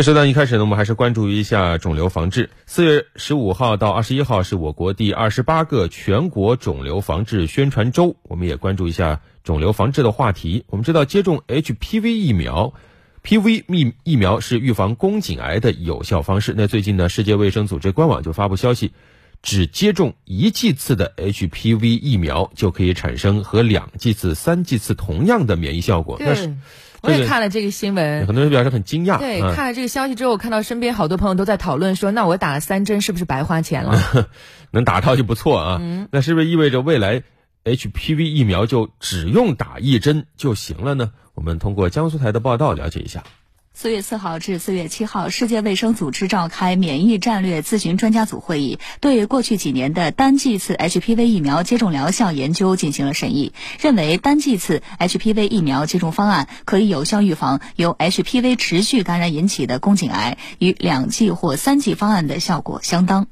这时段一开始呢，我们还是关注一下肿瘤防治。四月十五号到二十一号是我国第二十八个全国肿瘤防治宣传周，我们也关注一下肿瘤防治的话题。我们知道，接种 HPV 疫苗，PV 疫疫苗是预防宫颈癌的有效方式。那最近呢，世界卫生组织官网就发布消息，只接种一剂次的 HPV 疫苗就可以产生和两剂次、三剂次同样的免疫效果。那是。我也看了这个新闻，很多人表示很惊讶。对，看了这个消息之后，我看到身边好多朋友都在讨论说：“那我打了三针，是不是白花钱了？” 能打到就不错啊。那是不是意味着未来 HPV 疫苗就只用打一针就行了呢？我们通过江苏台的报道了解一下。四月四号至四月七号，世界卫生组织召开免疫战略咨询专家组会议，对过去几年的单剂次 HPV 疫苗接种疗效研究进行了审议，认为单剂次 HPV 疫苗接种方案可以有效预防由 HPV 持续感染引起的宫颈癌，与两剂或三剂方案的效果相当。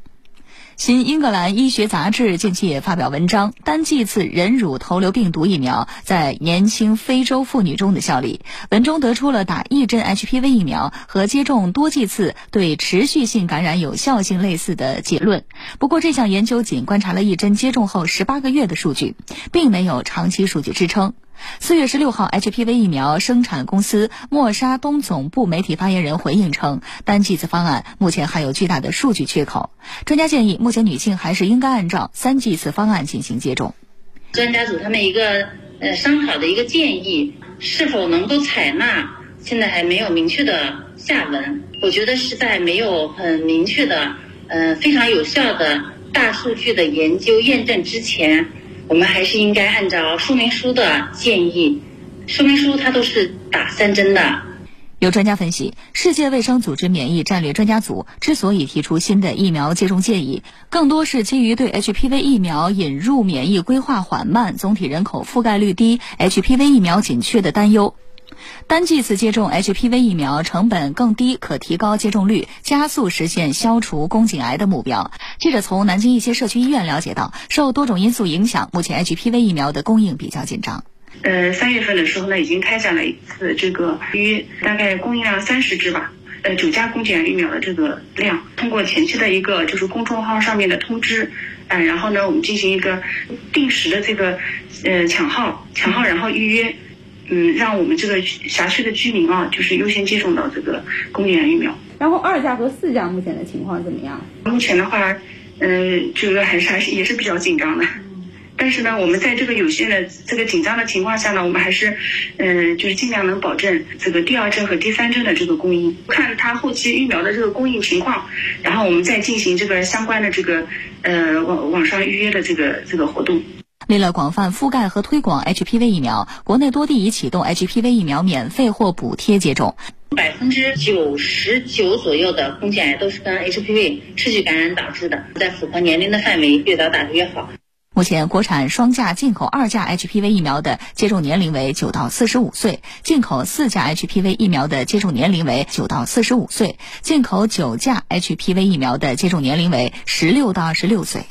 新英格兰医学杂志近期也发表文章，单剂次人乳头瘤病毒疫苗在年轻非洲妇女中的效力。文中得出了打一针 HPV 疫苗和接种多剂次对持续性感染有效性类似的结论。不过，这项研究仅观察了一针接种后十八个月的数据，并没有长期数据支撑。四月十六号，HPV 疫苗生产公司默沙东总部媒体发言人回应称，单剂次方案目前还有巨大的数据缺口。专家建议，目前女性还是应该按照三剂次方案进行接种。专家组他们一个呃商讨的一个建议，是否能够采纳，现在还没有明确的下文。我觉得是在没有很明确的、呃非常有效的大数据的研究验证之前。我们还是应该按照说明书的建议，说明书它都是打三针的。有专家分析，世界卫生组织免疫战略专家组之所以提出新的疫苗接种建议，更多是基于对 HPV 疫苗引入免疫规划缓慢、总体人口覆盖率低、HPV 疫苗紧缺的担忧。单剂次接种 HPV 疫苗成本更低，可提高接种率，加速实现消除宫颈癌的目标。记者从南京一些社区医院了解到，受多种因素影响，目前 HPV 疫苗的供应比较紧张。呃，三月份的时候呢，已经开展了一次这个预约大概供应量三十支吧，呃，九价宫颈癌疫苗的这个量，通过前期的一个就是公众号上面的通知，嗯，然后呢，我们进行一个定时的这个呃抢号，抢号然后预约。让我们这个辖区的居民啊，就是优先接种到这个宫颈癌疫苗。然后二价和四价目前的情况怎么样？目前的话，嗯，这个还是还是也是比较紧张的。但是呢，我们在这个有限的这个紧张的情况下呢，我们还是，嗯，就是尽量能保证这个第二针和第三针的这个供应，看它后期疫苗的这个供应情况，然后我们再进行这个相关的这个呃网网上预约的这个这个活动。为了广泛覆盖和推广 HPV 疫苗，国内多地已启动 HPV 疫苗免费或补贴接种。百分之九十九左右的宫颈癌都是跟 HPV 持续感染导致的，在符合年龄的范围，越早打的越好。目前，国产双价进口二价 HPV 疫苗的接种年龄为九到四十五岁，进口四价 HPV 疫苗的接种年龄为九到四十五岁，进口九价 HPV 疫苗的接种年龄为十六到二十六岁。